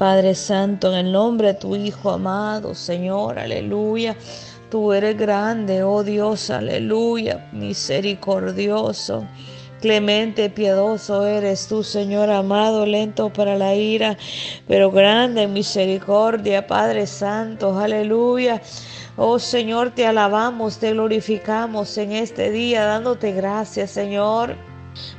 Padre Santo, en el nombre de tu Hijo amado, Señor, aleluya. Tú eres grande, oh Dios, aleluya, misericordioso. Clemente, piadoso eres tú, Señor amado, lento para la ira, pero grande en misericordia, Padre Santo, aleluya. Oh Señor, te alabamos, te glorificamos en este día, dándote gracias, Señor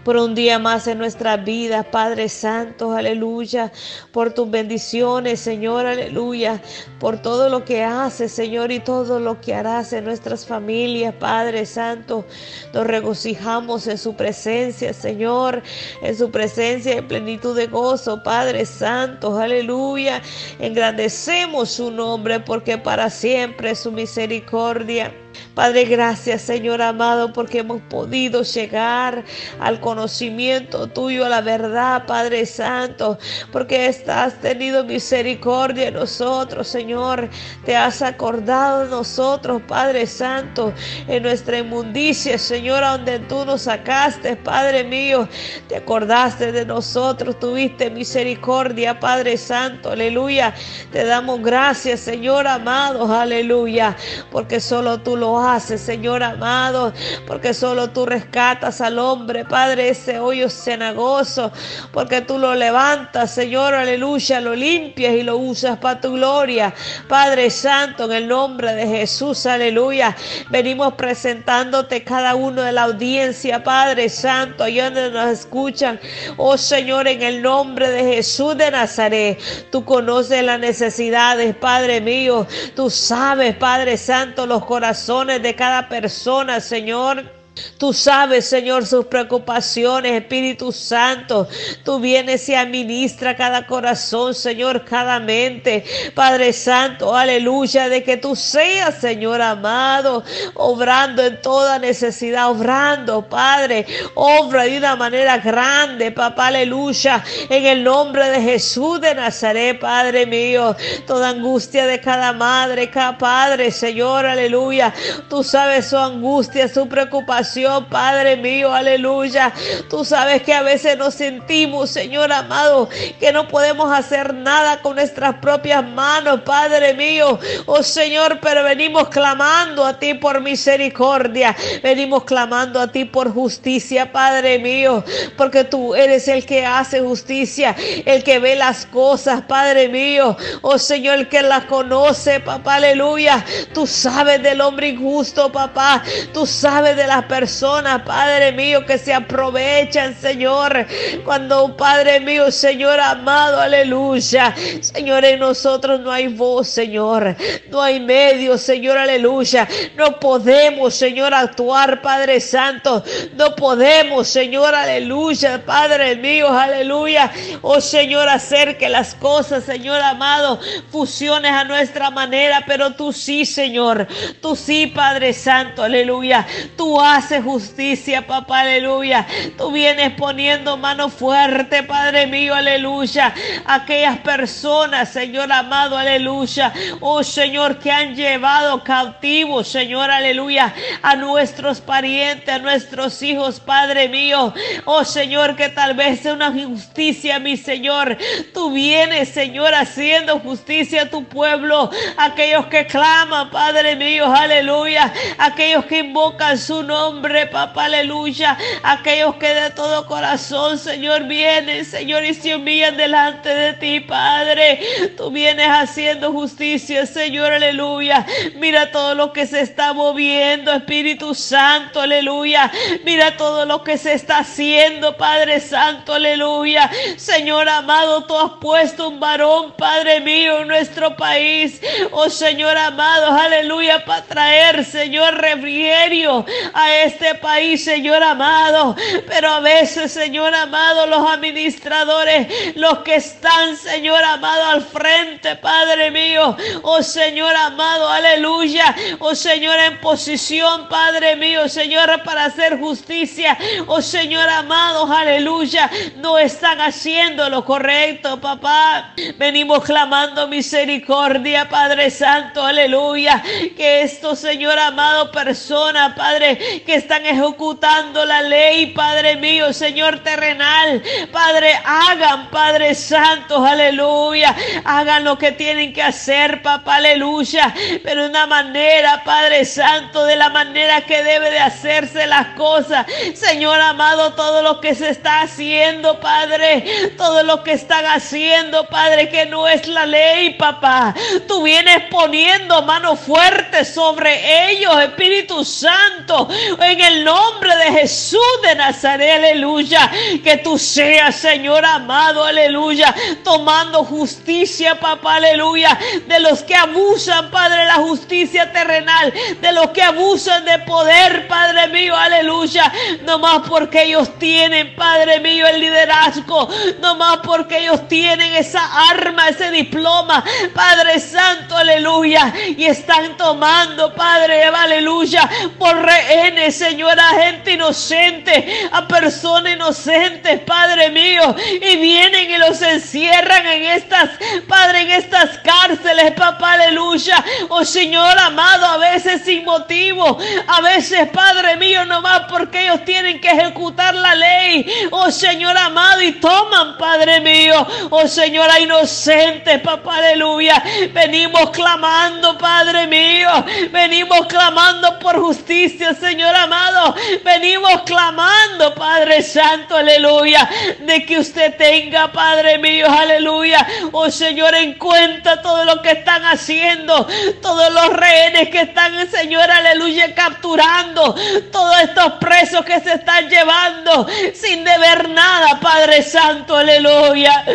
por un día más en nuestras vidas, Padre Santo, aleluya, por tus bendiciones, Señor, aleluya, por todo lo que haces, Señor, y todo lo que harás en nuestras familias, Padre Santo. Nos regocijamos en su presencia, Señor, en su presencia en plenitud de gozo, Padre Santo, aleluya. Engrandecemos su nombre porque para siempre es su misericordia. Padre, gracias Señor amado porque hemos podido llegar al conocimiento tuyo, a la verdad, Padre Santo, porque has tenido misericordia de nosotros, Señor. Te has acordado de nosotros, Padre Santo, en nuestra inmundicia, Señor, donde tú nos sacaste, Padre mío. Te acordaste de nosotros, tuviste misericordia, Padre Santo, aleluya. Te damos gracias, Señor amado, aleluya, porque solo tú lo haces, Señor amado, porque solo tú rescatas al hombre, Padre, ese hoyo cenagoso, porque tú lo levantas, Señor, aleluya, lo limpias y lo usas para tu gloria. Padre Santo, en el nombre de Jesús, aleluya, venimos presentándote cada uno de la audiencia, Padre Santo, allá donde nos escuchan, oh Señor, en el nombre de Jesús de Nazaret, tú conoces las necesidades, Padre mío, tú sabes, Padre Santo, los corazones de cada persona, Señor. Tú sabes, Señor, sus preocupaciones, Espíritu Santo. Tú vienes y administra cada corazón, Señor, cada mente. Padre Santo, aleluya, de que tú seas, Señor amado, obrando en toda necesidad, obrando, Padre, obra de una manera grande, papá, aleluya, en el nombre de Jesús de Nazaret, Padre mío. Toda angustia de cada madre, cada padre, Señor, aleluya. Tú sabes su angustia, su preocupación Padre mío, aleluya. Tú sabes que a veces nos sentimos, Señor amado, que no podemos hacer nada con nuestras propias manos, Padre mío. Oh Señor, pero venimos clamando a ti por misericordia. Venimos clamando a ti por justicia, Padre mío, porque tú eres el que hace justicia, el que ve las cosas, Padre mío. Oh Señor, el que las conoce, papá, aleluya. Tú sabes del hombre injusto, papá. Tú sabes de las personas, Padre mío, que se aprovechan, Señor. Cuando, Padre mío, Señor amado, aleluya. Señor, en nosotros no hay voz, Señor. No hay medio, Señor, aleluya. No podemos, Señor, actuar, Padre Santo. No podemos, Señor, aleluya, Padre mío, aleluya. Oh, Señor, hacer que las cosas, Señor amado, fusiones a nuestra manera, pero tú sí, Señor. Tú sí, Padre Santo, aleluya. Tú has hace justicia, papá, aleluya. Tú vienes poniendo mano fuerte, Padre mío, aleluya. Aquellas personas, Señor amado, aleluya. Oh Señor, que han llevado cautivos, Señor, aleluya, a nuestros parientes, a nuestros hijos, Padre mío. Oh Señor, que tal vez sea una injusticia, mi Señor. Tú vienes, Señor, haciendo justicia a tu pueblo. Aquellos que claman, Padre mío, aleluya. Aquellos que invocan su nombre nombre, papá, aleluya. Aquellos que de todo corazón, Señor, vienen, Señor, y se humillan delante de ti, Padre. Tú vienes haciendo justicia, Señor, aleluya. Mira todo lo que se está moviendo, Espíritu Santo, aleluya. Mira todo lo que se está haciendo, Padre Santo, aleluya. Señor amado, tú has puesto un varón, Padre mío, en nuestro país. Oh Señor amado, aleluya, para traer, Señor, refrigerio a este país, Señor amado. Pero a veces, Señor amado, los administradores, los que están, Señor amado, al frente, Padre mío. Oh Señor amado, aleluya. Oh Señor, en posición, Padre mío, Señor, para hacer justicia. Oh Señor amado, aleluya. No están haciendo lo correcto, papá. Venimos clamando misericordia, Padre Santo, aleluya. Que esto, Señor amado, persona, Padre, que están ejecutando la ley, Padre mío, Señor terrenal. Padre, hagan, Padre Santo, aleluya. Hagan lo que tienen que hacer, papá, aleluya. Pero de una manera, Padre Santo, de la manera que debe de hacerse las cosas. Señor amado, todo lo que se está haciendo, Padre, todo lo que están haciendo, Padre, que no es la ley, papá. Tú vienes poniendo mano fuerte sobre ellos, Espíritu Santo, en el nombre de Jesús de Nazaret, aleluya. Que tú seas, Señor amado, aleluya, tomando justicia, papá, aleluya, de los que abusan, Padre, la justicia terrenal, de los que abusan de poder, Padre mío, aleluya, no más porque ellos tienen, Padre mío, el liderazgo, no más porque ellos tienen esa arma, ese diploma, Padre Santo, aleluya, y están tomando, Padre, aleluya, por rehenes, Señor, a gente inocente, a personas inocentes, Padre mío, y vienen y los encierran en estas, Padre, en estas cárceles, papá, aleluya, oh Señor amado, a veces sin motivo, a veces, Padre mío, no más porque ellos tienen que ejecutar la ley, oh Señor amado, y toman, Padre mío, oh Señora inocente, papá, aleluya, venimos clamando, Padre mío, venimos clamando por justicia, Señor amado, venimos clamando, Padre Santo, aleluya, de que usted tenga, Padre mío, aleluya, oh Señor, en cuenta todo lo que están haciendo, todos los rehenes que están, Señor, aleluya, capturando, todos estos presos que se están llevando sin deber nada, Padre Santo, aleluya.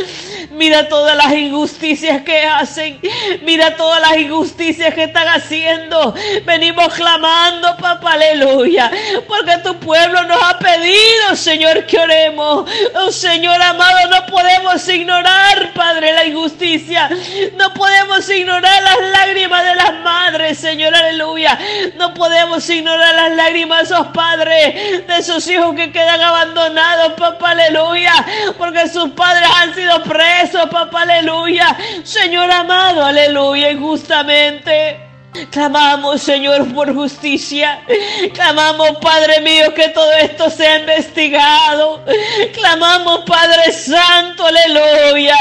Mira todas las injusticias que hacen, mira todas las injusticias que están haciendo. Venimos clamando, papá, aleluya, porque tu pueblo nos ha pedido, Señor, que oremos. Oh, Señor amado, no podemos ignorar, Padre, la injusticia. No podemos ignorar las lágrimas de las madres, Señor, aleluya. No podemos ignorar las lágrimas, oh Padre, de esos hijos que quedan abandonados, papá, aleluya. Porque sus padres han sido presos, papá, aleluya. Señor amado, aleluya, injustamente. Clamamos, Señor, por justicia. Clamamos, Padre mío, que todo esto sea investigado. Clamamos, Padre Santo, aleluya.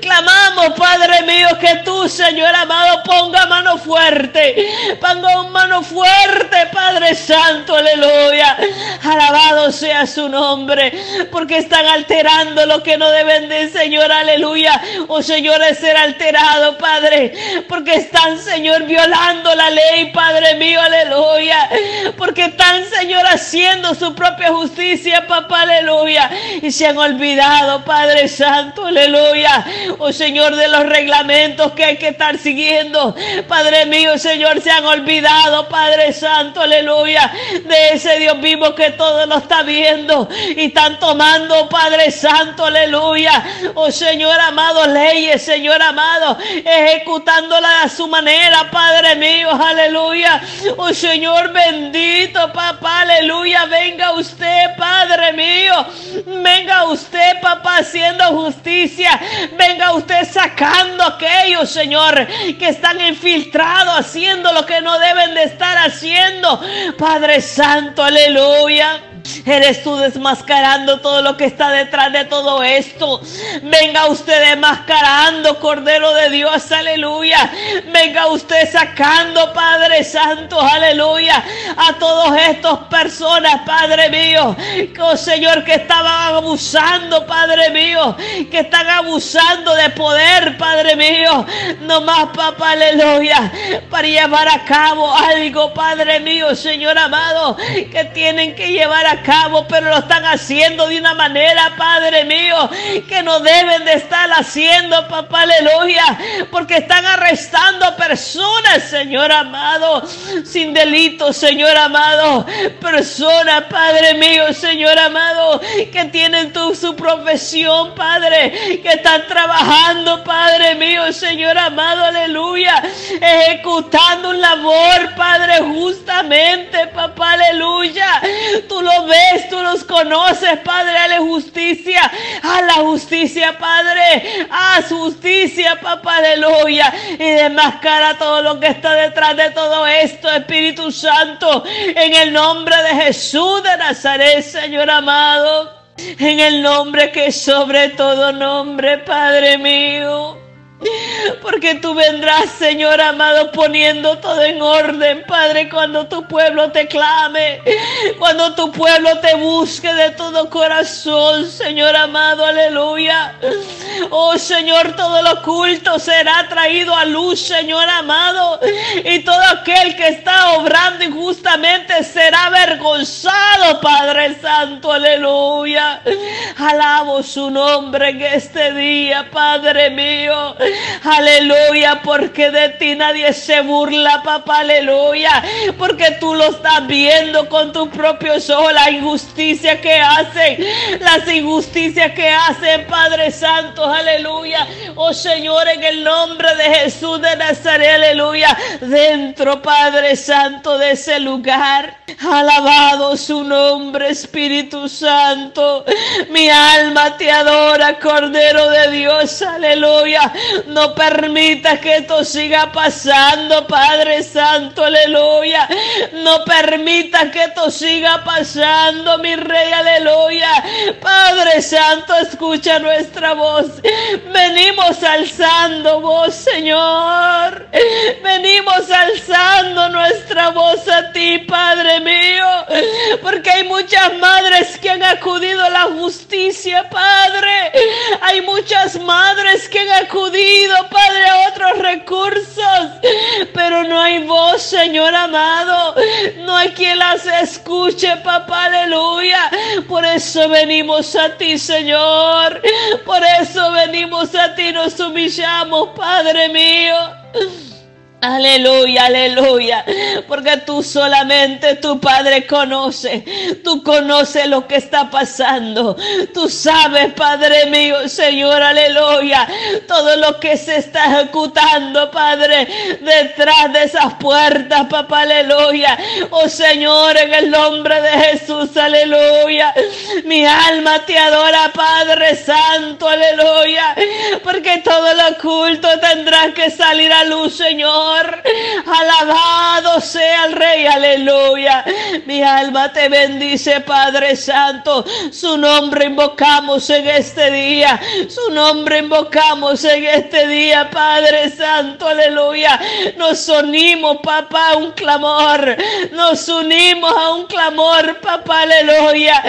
Clamamos, Padre mío, que tú, Señor amado, ponga mano fuerte. Ponga mano fuerte, Padre Santo, aleluya. Alabado sea su nombre, porque están alterando lo que no deben de, Señor, aleluya. Oh, Señor, es ser alterado, Padre, porque están, Señor, violando la ley, Padre mío, aleluya. Porque están, Señor, haciendo su propia justicia, papá, aleluya. Y se han olvidado, Padre Santo, aleluya. Oh Señor, de los reglamentos que hay que estar siguiendo. Padre mío, Señor, se han olvidado, Padre Santo, aleluya. De ese Dios vivo que todo lo está viendo. Y están tomando, Padre Santo, aleluya. Oh Señor amado, leyes, Señor amado, ejecutándola a su manera, Padre mío, aleluya. Oh Señor bendito, papá, aleluya. Venga usted, Padre mío. Venga usted, papá, haciendo justicia. Venga usted sacando aquellos, Señor, que están infiltrados, haciendo lo que no deben de estar haciendo. Padre Santo, aleluya. Eres tú desmascarando todo lo que está detrás de todo esto. Venga usted desmascarando, Cordero de Dios, aleluya. Venga usted sacando, Padre Santo, aleluya. A todos estos personas, Padre mío. Oh Señor, que estaban abusando, Padre mío. Que están abusando de poder, Padre mío. No más, papá, aleluya. Para llevar a cabo algo, Padre mío, Señor amado. Que tienen que llevar a cabo, pero lo están haciendo de una manera, Padre mío, que no deben de estar haciendo, papá, aleluya, porque están arrestando personas, Señor amado, sin delito, Señor amado, personas, Padre mío, Señor amado, que tienen tu, su profesión, Padre, que están trabajando, Padre mío, Señor amado, aleluya, ejecutando un labor, Padre, justamente, papá, aleluya, tú lo ves, tú los conoces, Padre, a la justicia, a la justicia, Padre, haz justicia, papá, aleluya, y desmascara todo lo que está detrás de todo esto, Espíritu Santo, en el nombre de Jesús de Nazaret, Señor amado, en el nombre que sobre todo nombre, Padre mío. Porque tú vendrás, Señor amado, poniendo todo en orden, Padre, cuando tu pueblo te clame, cuando tu pueblo te busque de todo corazón, Señor amado, aleluya. Oh Señor, todo lo oculto será traído a luz, Señor amado, y todo aquel que está obrando injustamente será avergonzado, Padre Santo, aleluya. Alabo su nombre en este día, Padre mío. Aleluya, porque de ti nadie se burla, papá, aleluya. Porque tú lo estás viendo con tus propios ojos, la injusticia que hacen, las injusticias que hacen, Padre Santo, aleluya. Oh Señor, en el nombre de Jesús de Nazaret, aleluya. Dentro, Padre Santo, de ese lugar. Alabado su nombre, Espíritu Santo. Mi alma te adora, Cordero de Dios, aleluya. No permita que esto siga pasando, Padre Santo, aleluya. No permita que esto siga pasando, mi Rey, aleluya. Padre Santo, escucha nuestra voz. Venimos alzando voz, Señor. Venimos alzando nuestra voz a ti, Padre mío. Porque hay muchas madres que han acudido a la justicia, Padre. Hay muchas madres que han acudido Padre, otros recursos, pero no hay voz, Señor amado. No hay quien las escuche, papá, aleluya. Por eso venimos a ti, Señor. Por eso venimos a ti, nos humillamos, Padre mío. Aleluya, aleluya. Porque tú solamente tu Padre conoce. Tú conoces lo que está pasando. Tú sabes, Padre mío, Señor, aleluya. Todo lo que se está ejecutando, Padre, detrás de esas puertas, papá, aleluya. Oh Señor, en el nombre de Jesús, aleluya. Mi alma te adora, Padre Santo, aleluya. Porque todo lo oculto tendrá que salir a luz, Señor. Alabado sea el Rey, aleluya. Mi alma te bendice, Padre Santo. Su nombre invocamos en este día. Su nombre invocamos en este día, Padre Santo, aleluya. Nos unimos, papá, a un clamor. Nos unimos a un clamor, papá, aleluya.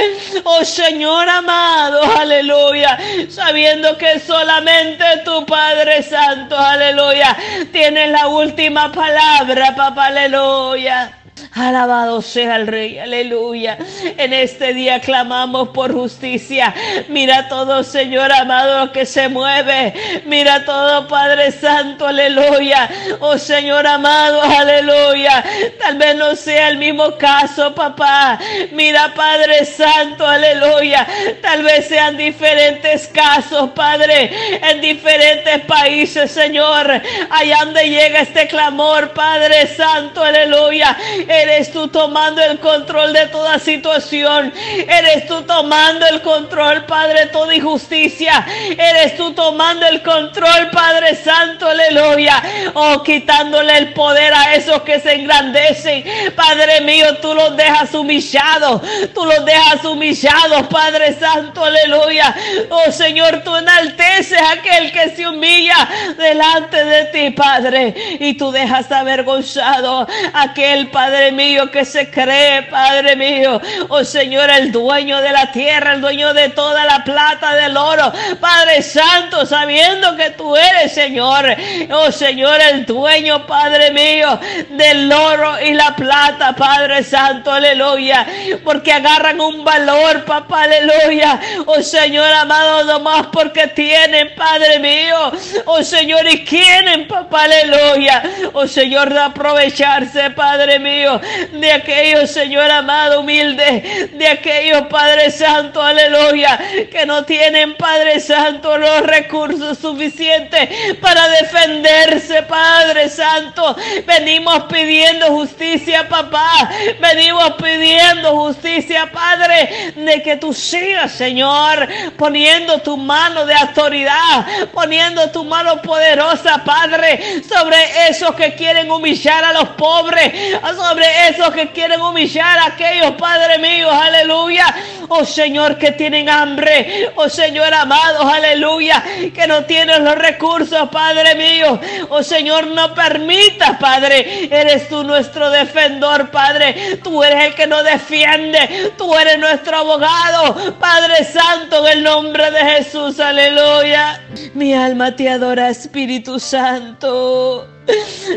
Oh Señor amado, aleluya. Sabiendo que solamente tu Padre Santo, aleluya, tiene la última última palabra, papá, aleluya. Alabado sea el Rey, aleluya. En este día clamamos por justicia. Mira todo, Señor amado, que se mueve. Mira todo, Padre Santo, aleluya. Oh Señor amado, aleluya. Tal vez no sea el mismo caso, papá. Mira, Padre Santo, aleluya. Tal vez sean diferentes casos, Padre, en diferentes países, Señor. Allá donde llega este clamor, Padre Santo, aleluya Eres tú tomando el control de toda situación. Eres tú tomando el control, Padre, de toda injusticia. Eres tú tomando el control, Padre Santo, aleluya. Oh, quitándole el poder a esos que se engrandecen. Padre mío, tú los dejas humillados. Tú los dejas humillados, Padre Santo, aleluya. Oh Señor, tú enalteces a aquel que se humilla delante de ti, Padre. Y tú dejas avergonzado a aquel Padre Padre mío, que se cree, Padre mío. Oh Señor, el dueño de la tierra, el dueño de toda la plata, del oro. Padre Santo, sabiendo que tú eres, Señor. Oh Señor, el dueño, Padre mío, del oro y la plata, Padre Santo, aleluya. Porque agarran un valor, papá, aleluya. Oh Señor amado, nomás porque tienen, Padre mío. Oh Señor, y quieren, papá, aleluya. Oh Señor, de aprovecharse, Padre mío de aquellos, Señor amado, humilde, de aquellos, Padre Santo, aleluya, que no tienen, Padre Santo, los recursos suficientes para defenderse, Padre Santo. Venimos pidiendo justicia, papá. Venimos pidiendo justicia, Padre, de que tú sigas, Señor, poniendo tu mano de autoridad, poniendo tu mano poderosa, Padre, sobre esos que quieren humillar a los pobres, sobre esos que quieren humillar a aquellos, Padre mío, aleluya. Oh Señor, que tienen hambre, oh Señor amado, aleluya, que no tienen los recursos, Padre mío. Oh Señor, no permitas, Padre, eres tú nuestro defensor, Padre. Tú eres el que nos defiende, tú eres nuestro abogado, Padre Santo, en el nombre de Jesús, aleluya. Mi alma te adora, Espíritu Santo.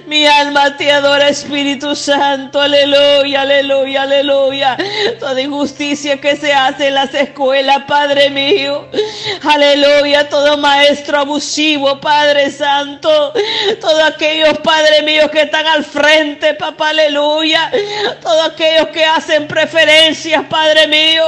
Mi alma te adora, Espíritu Santo. Aleluya, aleluya, aleluya. Toda injusticia que se hace en las escuelas, Padre mío. Aleluya, todo maestro abusivo, Padre Santo. Todos aquellos, Padre mío, que están al frente, papá, aleluya. Todos aquellos que hacen preferencias, Padre mío.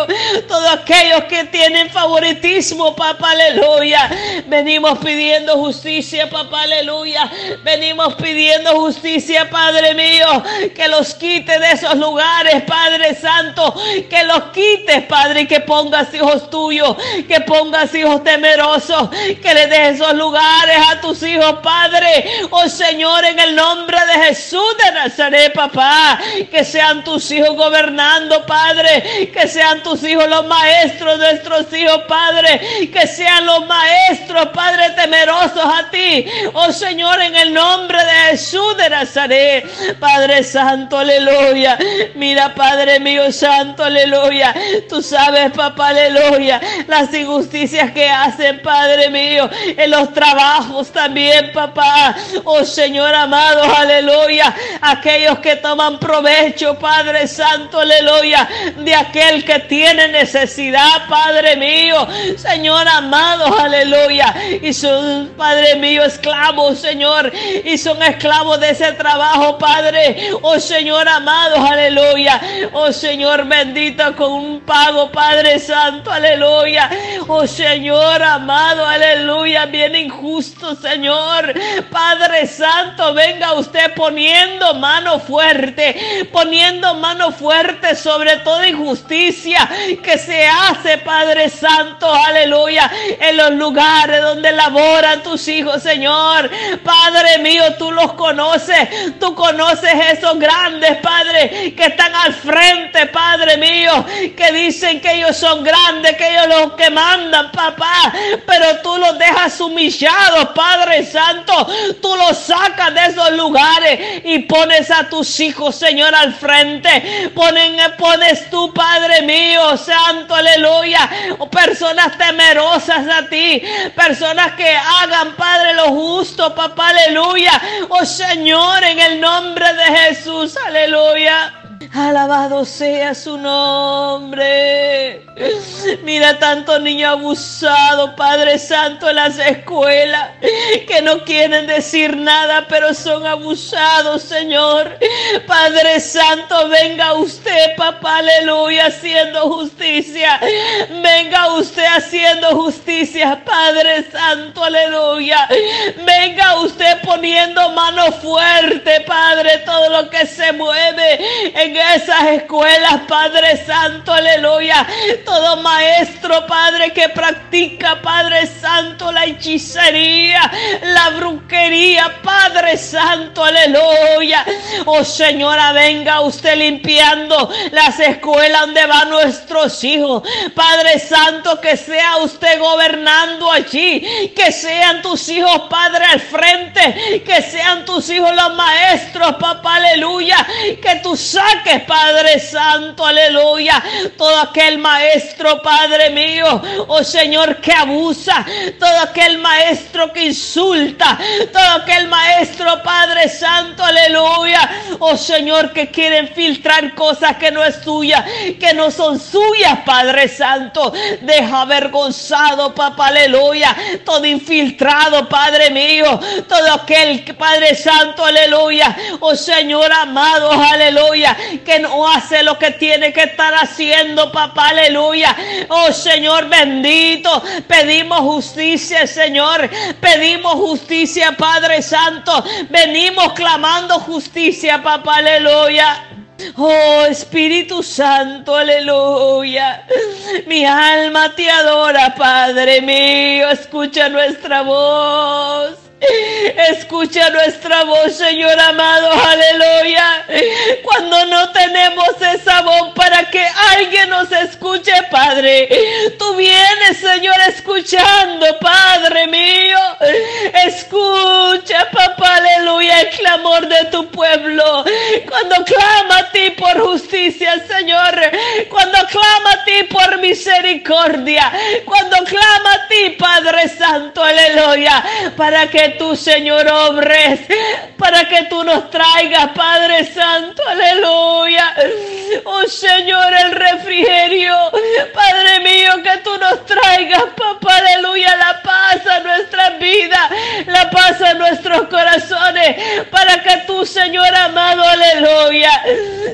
Todos aquellos que tienen favoritismo, papá, aleluya. Venimos pidiendo justicia, papá, aleluya. Venimos pidiendo justicia, Padre mío, que los quite de esos lugares, Padre Santo, que los quites, Padre, y que pongas hijos tuyos, que pongas hijos temerosos, que le des esos lugares a tus hijos, Padre. Oh Señor, en el nombre de Jesús de Nazaret, papá, que sean tus hijos gobernando, Padre, que sean tus hijos los maestros, nuestros hijos, Padre, que sean los maestros, Padre, temerosos a ti. Oh Señor, en el nombre de Jesús de Nazaret. Padre Santo, aleluya. Mira, Padre mío Santo, aleluya. Tú sabes, papá, aleluya. Las injusticias que hacen, Padre mío, en los trabajos también, papá. Oh Señor amado, aleluya. Aquellos que toman provecho, Padre Santo, aleluya. De aquel que tiene necesidad, Padre mío. Señor amado, aleluya. Y son, Padre mío, esclavos, Señor. Y son esclavos de ese trabajo, Padre. Oh Señor amado, aleluya. Oh Señor bendito con un pago, Padre Santo, aleluya. Oh Señor amado, aleluya. Bien injusto, Señor. Padre Santo, venga usted poniendo mano fuerte, poniendo mano fuerte sobre toda injusticia que se hace, Padre Santo, aleluya, en los lugares donde laboran tus hijos, Señor. Padre mío, tú los conoces. Tú conoces esos grandes, Padre, que están al frente, Padre mío, que dicen que ellos son grandes, que ellos los que mandan, papá. Pero tú los dejas humillados, Padre Santo. Tú los sacas de esos lugares y pones a tus hijos, Señor, al frente. Ponen, pones tú, Padre mío, Santo, aleluya. Personas temerosas a ti. Personas que hagan, Padre, lo justo, papá, aleluya. Oh Señor, en el nombre de Jesús, aleluya. Alabado sea su nombre. Mira tanto niño abusado, Padre Santo, en las escuelas, que no quieren decir nada, pero son abusados, Señor. Padre Santo, venga usted, papá, aleluya, haciendo justicia. Venga usted haciendo justicia, Padre Santo, aleluya. Venga usted poniendo mano fuerte, Padre, todo lo que se mueve en esas escuelas, Padre Santo, aleluya. Todo maestro, Padre, que practica, Padre Santo, la hechicería, la brujería, Padre Santo, aleluya. Oh Señora, venga usted limpiando las escuelas donde van nuestros hijos. Padre Santo, que sea usted gobernando allí, que sean tus hijos, Padre, al frente, que sean tus hijos los maestros, papá, aleluya. Que tú saques Padre Santo, aleluya. Todo aquel maestro, Padre mío, oh Señor, que abusa, todo aquel maestro que insulta, todo aquel maestro Padre Santo, aleluya. Oh Señor, que quieren filtrar cosas que no es suya, que no son suyas, Padre Santo. Deja avergonzado, papá, aleluya. Todo infiltrado, Padre mío. Todo aquel, Padre Santo, aleluya. Oh Señor amado, aleluya. Que no hace lo que tiene que estar haciendo, papá, aleluya. Oh Señor bendito. Pedimos justicia, Señor. Pedimos justicia, Padre Santo. Venimos clamando justicia, papá, aleluya. Oh Espíritu Santo, aleluya. Mi alma te adora, Padre mío. Escucha nuestra voz. Escucha nuestra voz, Señor amado, aleluya. Cuando no tenemos esa voz para que alguien nos escuche, Padre. Tú vienes, Señor, escuchando, Padre mío. Escucha, papá, aleluya, el clamor de tu pueblo. Cuando clama a ti por justicia, Señor. Cuando clama a ti por misericordia. Cuando clama a ti, Padre Santo, aleluya. Para que tú, Señor, obres, para que tú nos traigas, Padre Santo, aleluya. Oh Señor, el refrigerio, Padre mío, que tú nos traigas, papá, aleluya, la paz paz a nuestros corazones, para que tú, Señor amado, aleluya,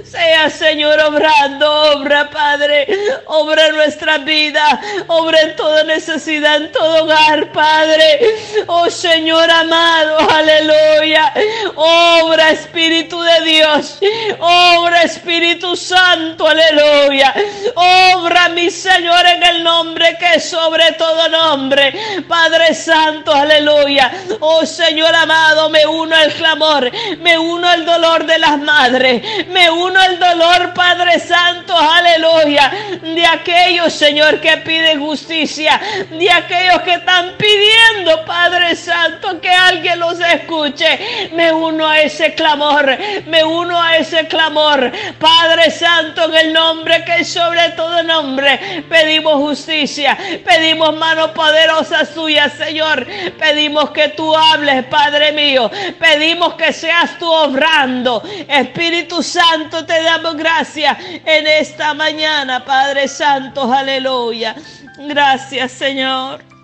sea, Señor, obrando, obra, Padre, obra en nuestra vida, obra en toda necesidad, en todo hogar, Padre. Oh Señor, amado, aleluya. Obra Espíritu de Dios, obra Espíritu Santo, aleluya. Obra mi Señor en el nombre que es sobre todo nombre. Padre Santo, aleluya. Oh Señor amado, me uno al clamor, me uno al dolor de las madres, me uno al dolor, Padre Santo, aleluya. De aquellos, Señor, que piden justicia, de aquellos que están pidiendo, Padre Santo, que alguien los escuche. Me uno a ese clamor, me uno a ese clamor. Padre Santo, en el nombre que es sobre todo nombre, pedimos justicia, pedimos mano poderosa suya, Señor. Pedimos que tú hables, Padre mío. Pedimos que seas tú obrando. Espíritu Santo, te damos gracias en esta mañana, Padre Santo, aleluya. Gracias, Señor.